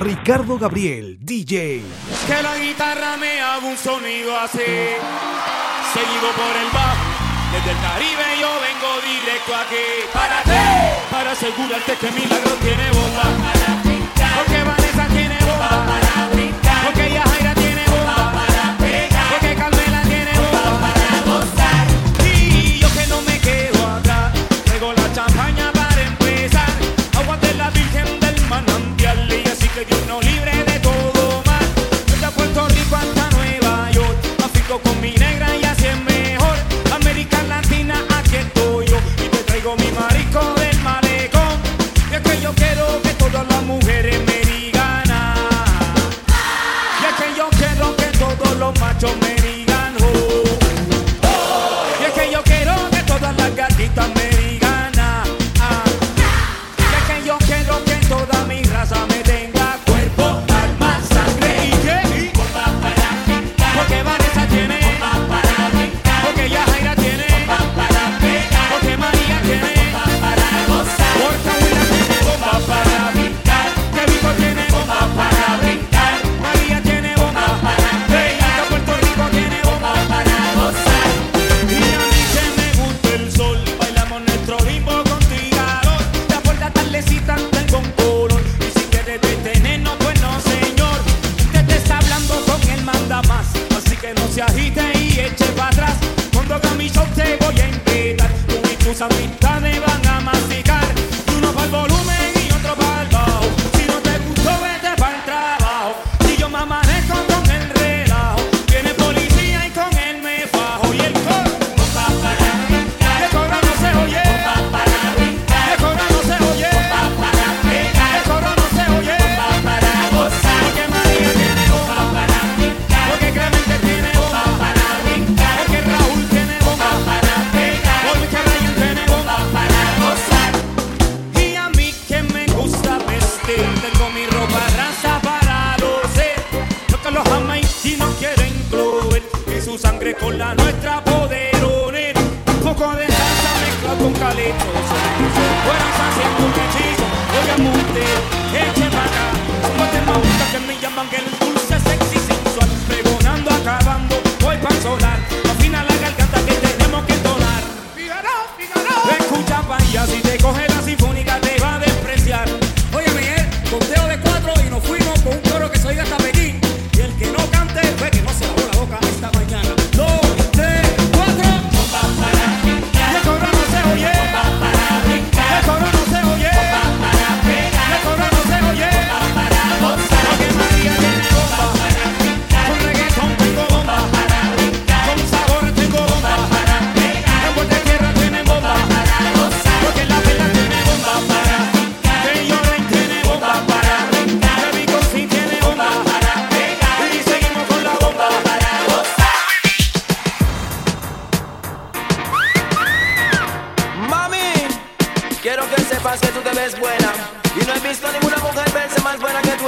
Ricardo Gabriel, DJ. Que la guitarra me haga un sonido así, seguido por el bajo. Desde el Caribe yo vengo directo aquí. ¿Para qué? Para asegurarte que Milagro tiene bomba. Para. Porque Vanessa tiene bomba. Para brincar. Porque Yajaira tiene bomba. Para pegar. Porque Carmela tiene bomba. Para gozar. Y yo que no me quedo acá. Traigo la champaña para empezar. Agua de la Virgen del Manantial soy uno libre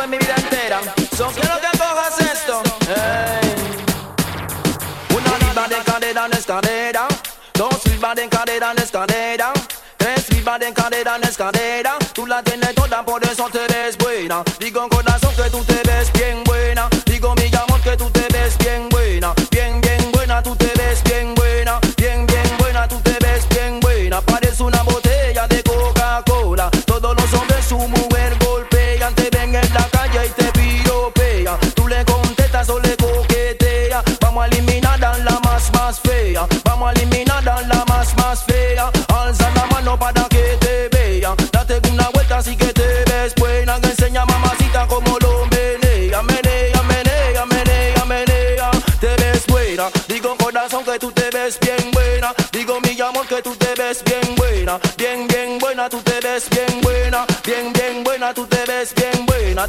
en mi vida entera. Son quiero que cojas esto. Hey. Una libra de cadera en escalera. Dos libras de cadera en escalera. Tres libras de cadera en escalera. Tú la tienes toda, por eso te ves buena. Digo que tú te ves bien buena, bien, bien buena, tú te ves bien buena, bien, bien buena, tú te ves bien buena.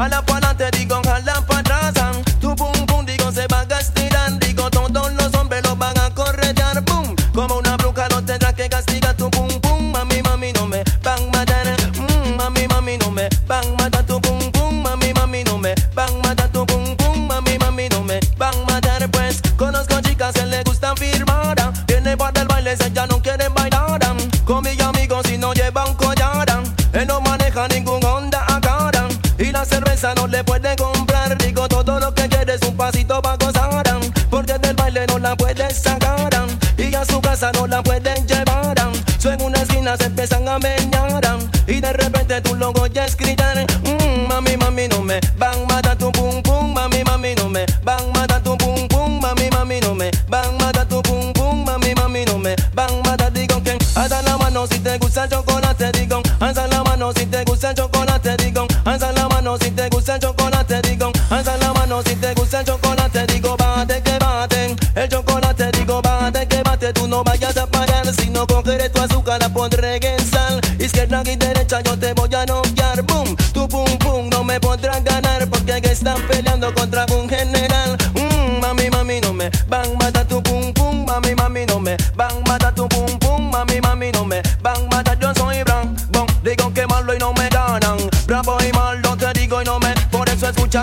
And up on the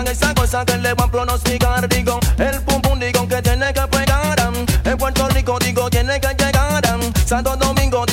esa cosa que le van a pronosticar, digo, el pum pum, digo que tiene que pegar. En Puerto Rico, digo, tiene que llegar. Santo Domingo,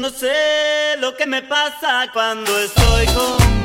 no sé lo que me pasa cuando estoy con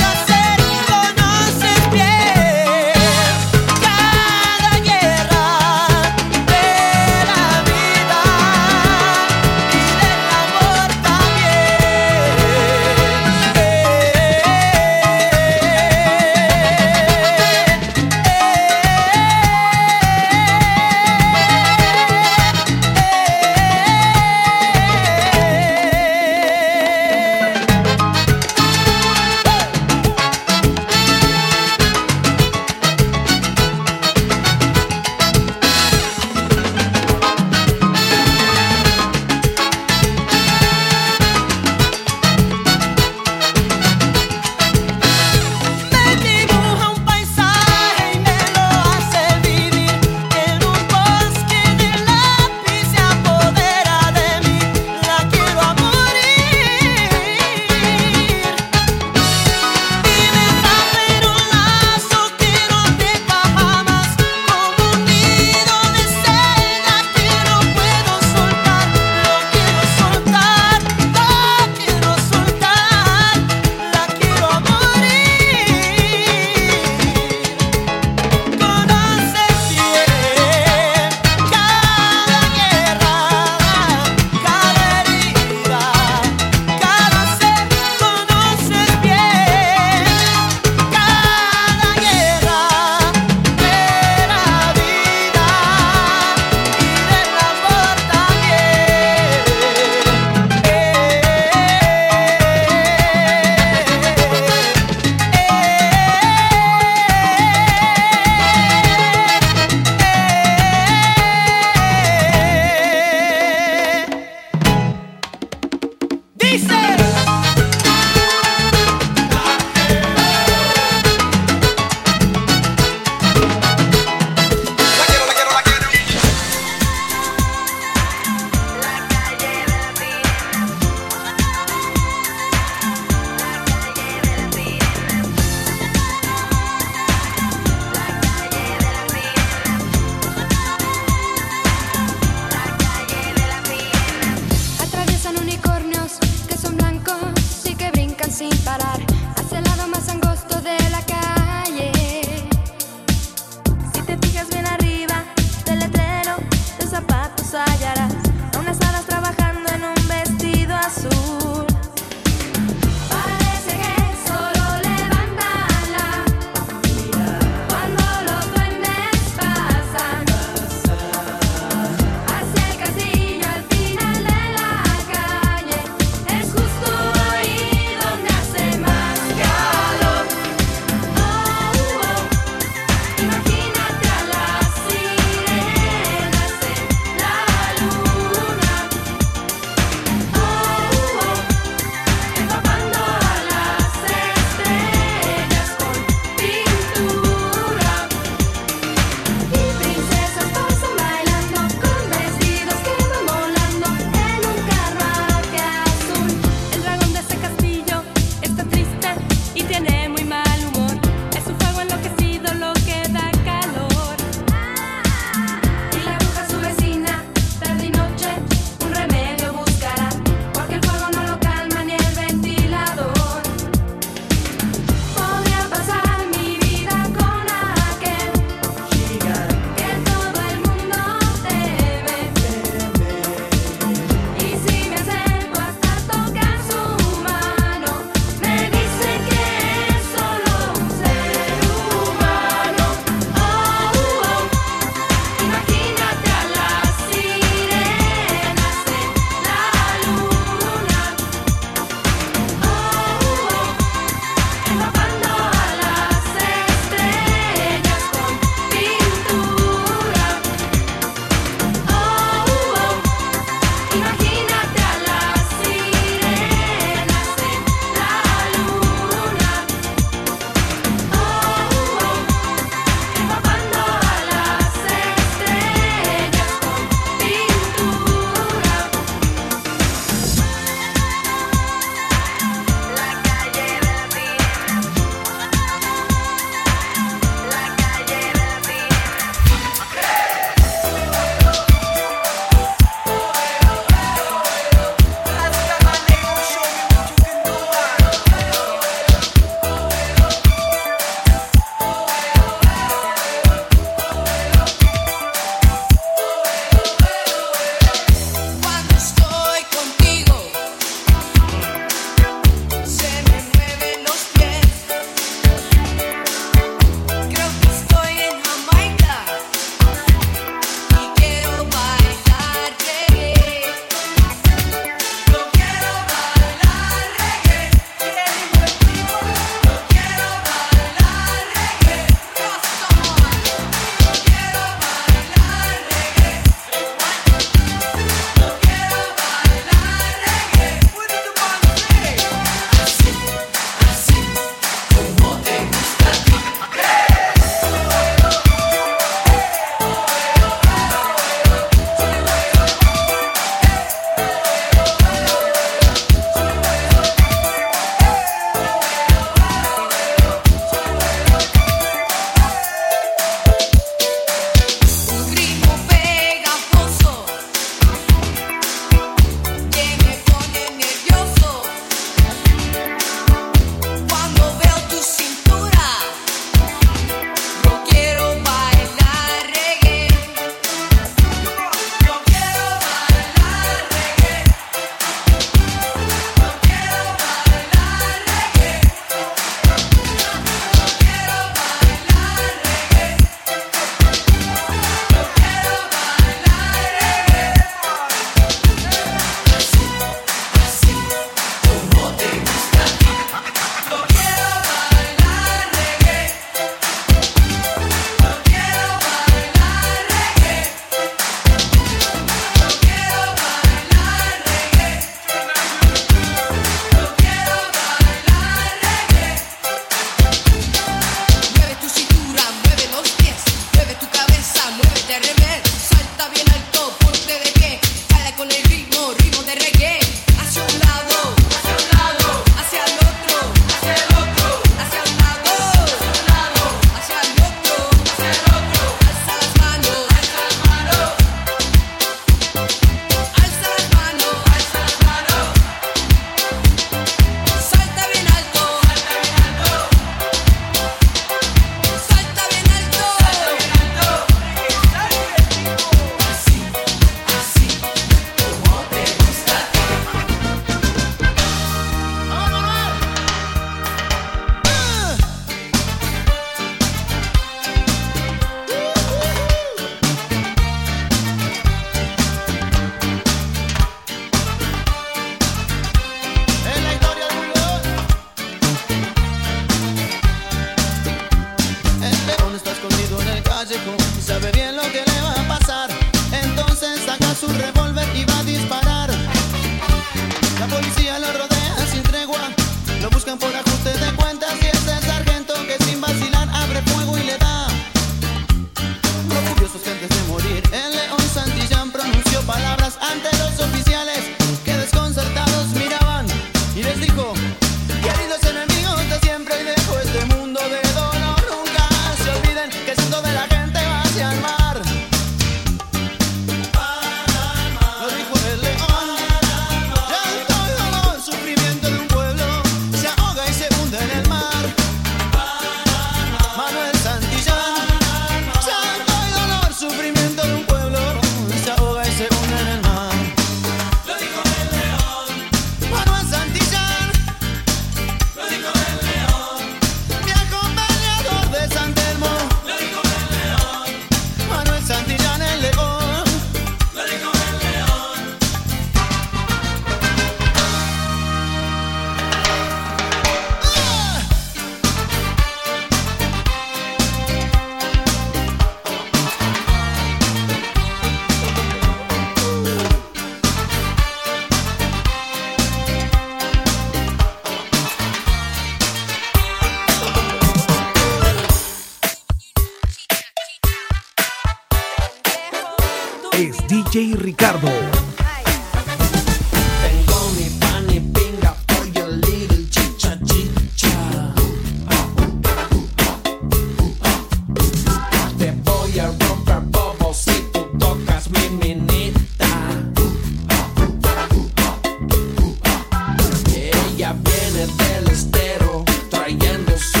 del estero, trayendo su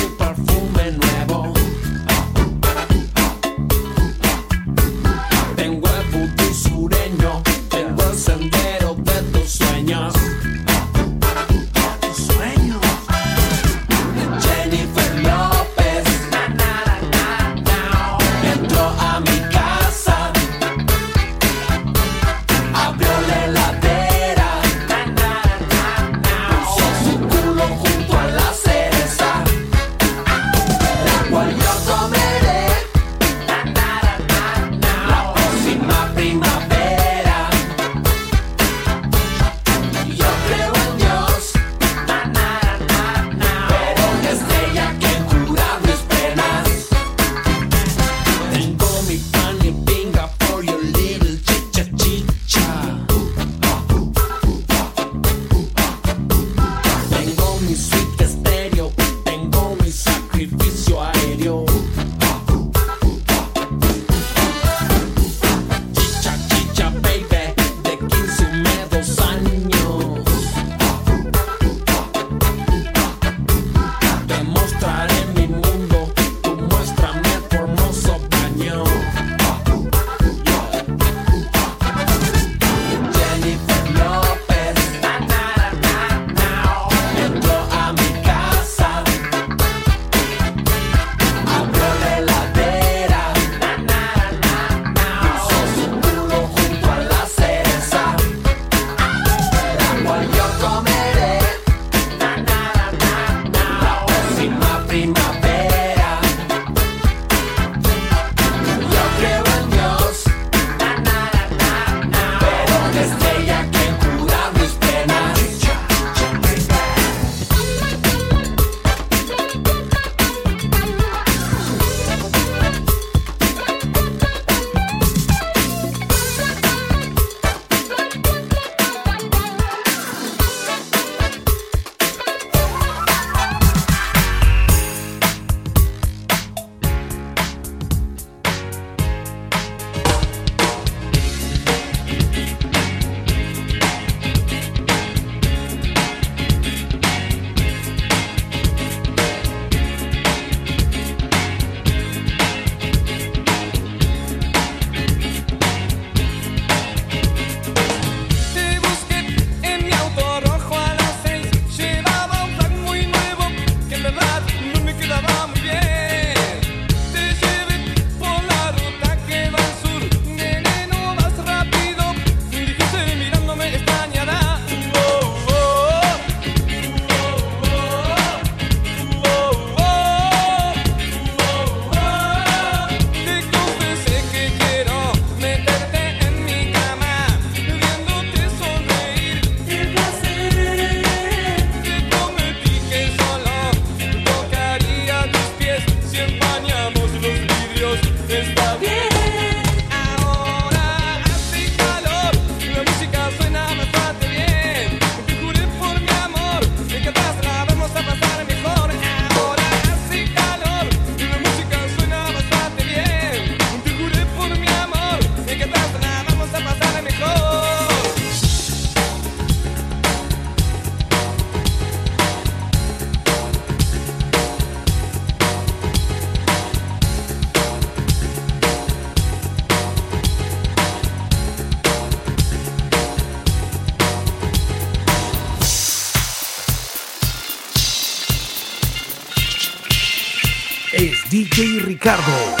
Ricardo.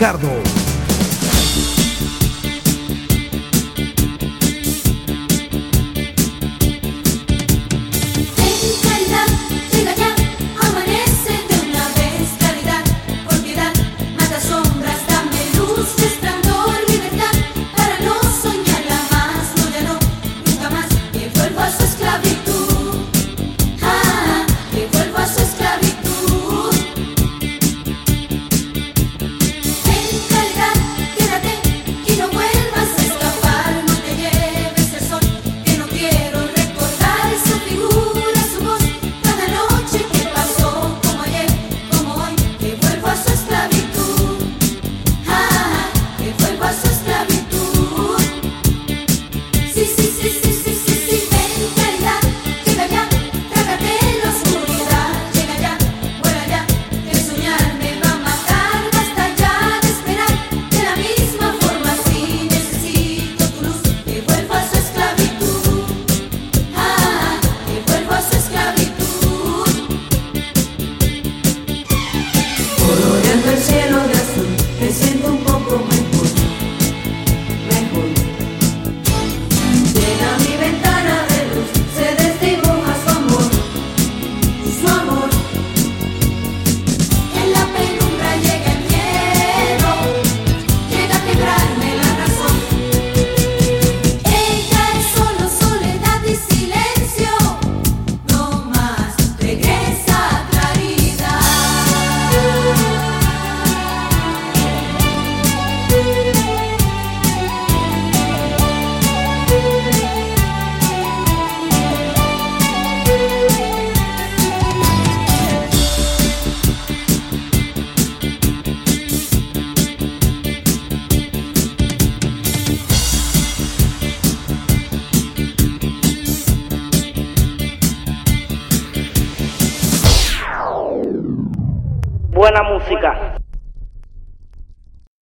Ricardo.